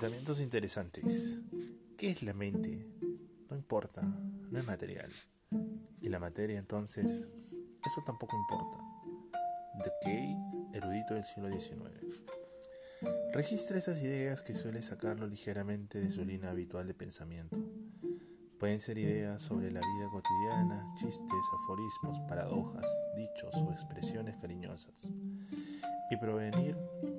Pensamientos interesantes. ¿Qué es la mente? No importa, no es material. Y la materia entonces, eso tampoco importa. De Kay, erudito del siglo XIX. Registra esas ideas que suele sacarlo ligeramente de su línea habitual de pensamiento. Pueden ser ideas sobre la vida cotidiana, chistes, aforismos, paradojas, dichos o expresiones cariñosas, y provenir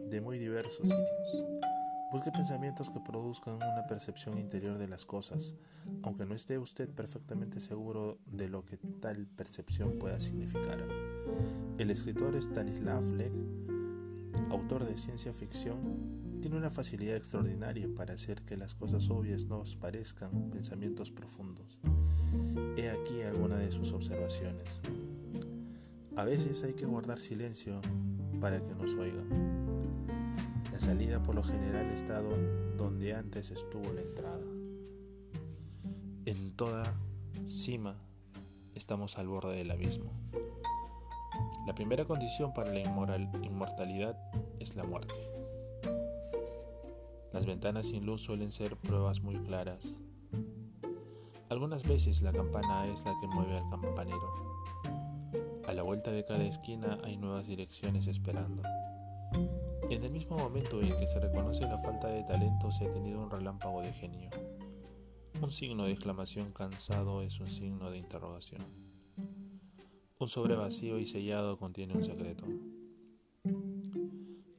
de muy diversos sitios. Busque pensamientos que produzcan una percepción interior de las cosas, aunque no esté usted perfectamente seguro de lo que tal percepción pueda significar. El escritor Stanislav Lech, autor de ciencia ficción, tiene una facilidad extraordinaria para hacer que las cosas obvias nos parezcan pensamientos profundos. He aquí alguna de sus observaciones. A veces hay que guardar silencio para que nos oigan. Salida por lo general está donde antes estuvo la entrada. En toda cima estamos al borde del abismo. La primera condición para la inmortalidad es la muerte. Las ventanas sin luz suelen ser pruebas muy claras. Algunas veces la campana es la que mueve al campanero. A la vuelta de cada esquina hay nuevas direcciones esperando. En el mismo momento en que se reconoce la falta de talento se ha tenido un relámpago de genio. Un signo de exclamación cansado es un signo de interrogación. Un sobre vacío y sellado contiene un secreto.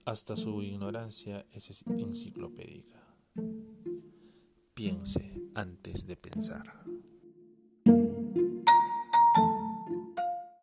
Hasta su ignorancia es enciclopédica.